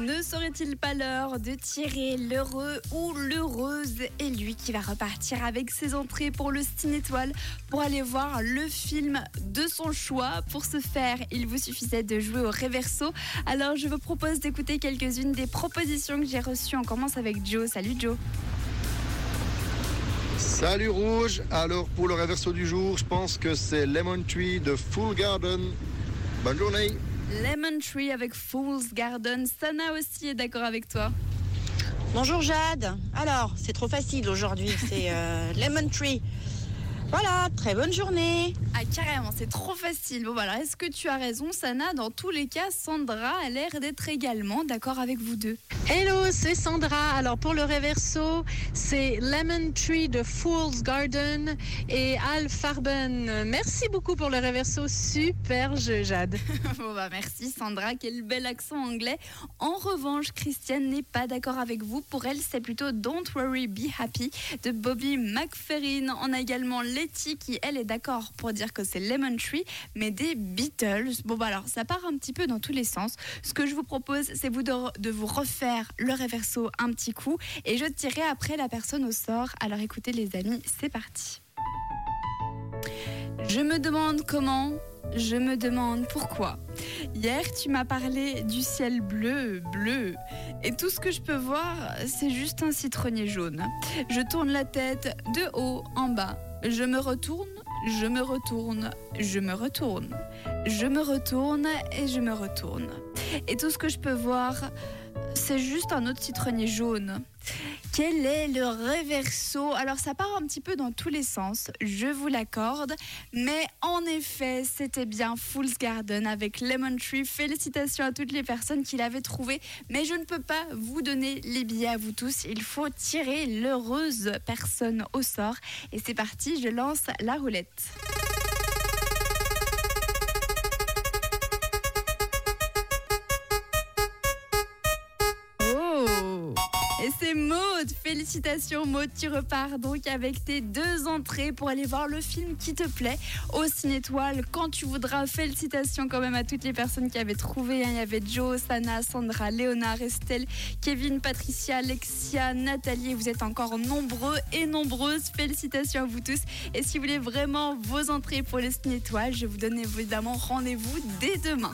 Ne serait-il pas l'heure de tirer l'heureux ou l'heureuse et lui qui va repartir avec ses entrées pour le Ciné Étoile pour aller voir le film de son choix. Pour ce faire, il vous suffisait de jouer au reverso. Alors je vous propose d'écouter quelques-unes des propositions que j'ai reçues. On commence avec Joe. Salut Joe. Salut Rouge, alors pour le reverso du jour, je pense que c'est Lemon Tree de Full Garden. Bonne journée Lemon Tree avec Fool's Garden. Sana aussi est d'accord avec toi. Bonjour Jade. Alors, c'est trop facile aujourd'hui, c'est euh, Lemon Tree. Voilà, très bonne journée. Ah carrément, c'est trop facile. Bon voilà, est-ce que tu as raison Sana? Dans tous les cas, Sandra a l'air d'être également d'accord avec vous deux. Hello, c'est Sandra. Alors pour le reverso, c'est Lemon Tree de Fool's Garden et Al Farben. Merci beaucoup pour le reverso, super jeu, Jade. bon bah merci Sandra, quel bel accent anglais. En revanche, Christiane n'est pas d'accord avec vous. Pour elle, c'est plutôt Don't Worry, Be Happy de Bobby McFerrin. On a également Letty qui elle est d'accord pour dire que c'est Lemon Tree, mais des Beatles. Bon bah alors ça part un petit peu dans tous les sens. Ce que je vous propose, c'est vous de, de vous refaire le reverso un petit coup et je tirerai après la personne au sort. Alors écoutez les amis, c'est parti. Je me demande comment, je me demande pourquoi. Hier, tu m'as parlé du ciel bleu, bleu. Et tout ce que je peux voir, c'est juste un citronnier jaune. Je tourne la tête de haut en bas. Je me retourne, je me retourne, je me retourne. Je me retourne et je me retourne. Et tout ce que je peux voir, c'est juste un autre citronnier jaune. Quel est le reverso Alors ça part un petit peu dans tous les sens, je vous l'accorde, mais en effet c'était bien Fool's Garden avec Lemon Tree. Félicitations à toutes les personnes qui l'avaient trouvé, mais je ne peux pas vous donner les billets à vous tous, il faut tirer l'heureuse personne au sort. Et c'est parti, je lance la roulette. Et c'est Maud Félicitations Maud, tu repars donc avec tes deux entrées pour aller voir le film qui te plaît au Cinétoile quand tu voudras. Félicitations quand même à toutes les personnes qui avaient trouvé. Il y avait Joe, Sana, Sandra, Léonard, Estelle, Kevin, Patricia, Alexia, Nathalie. Vous êtes encore nombreux et nombreuses. Félicitations à vous tous. Et si vous voulez vraiment vos entrées pour le Cinétoile, je vous donne évidemment rendez-vous dès demain.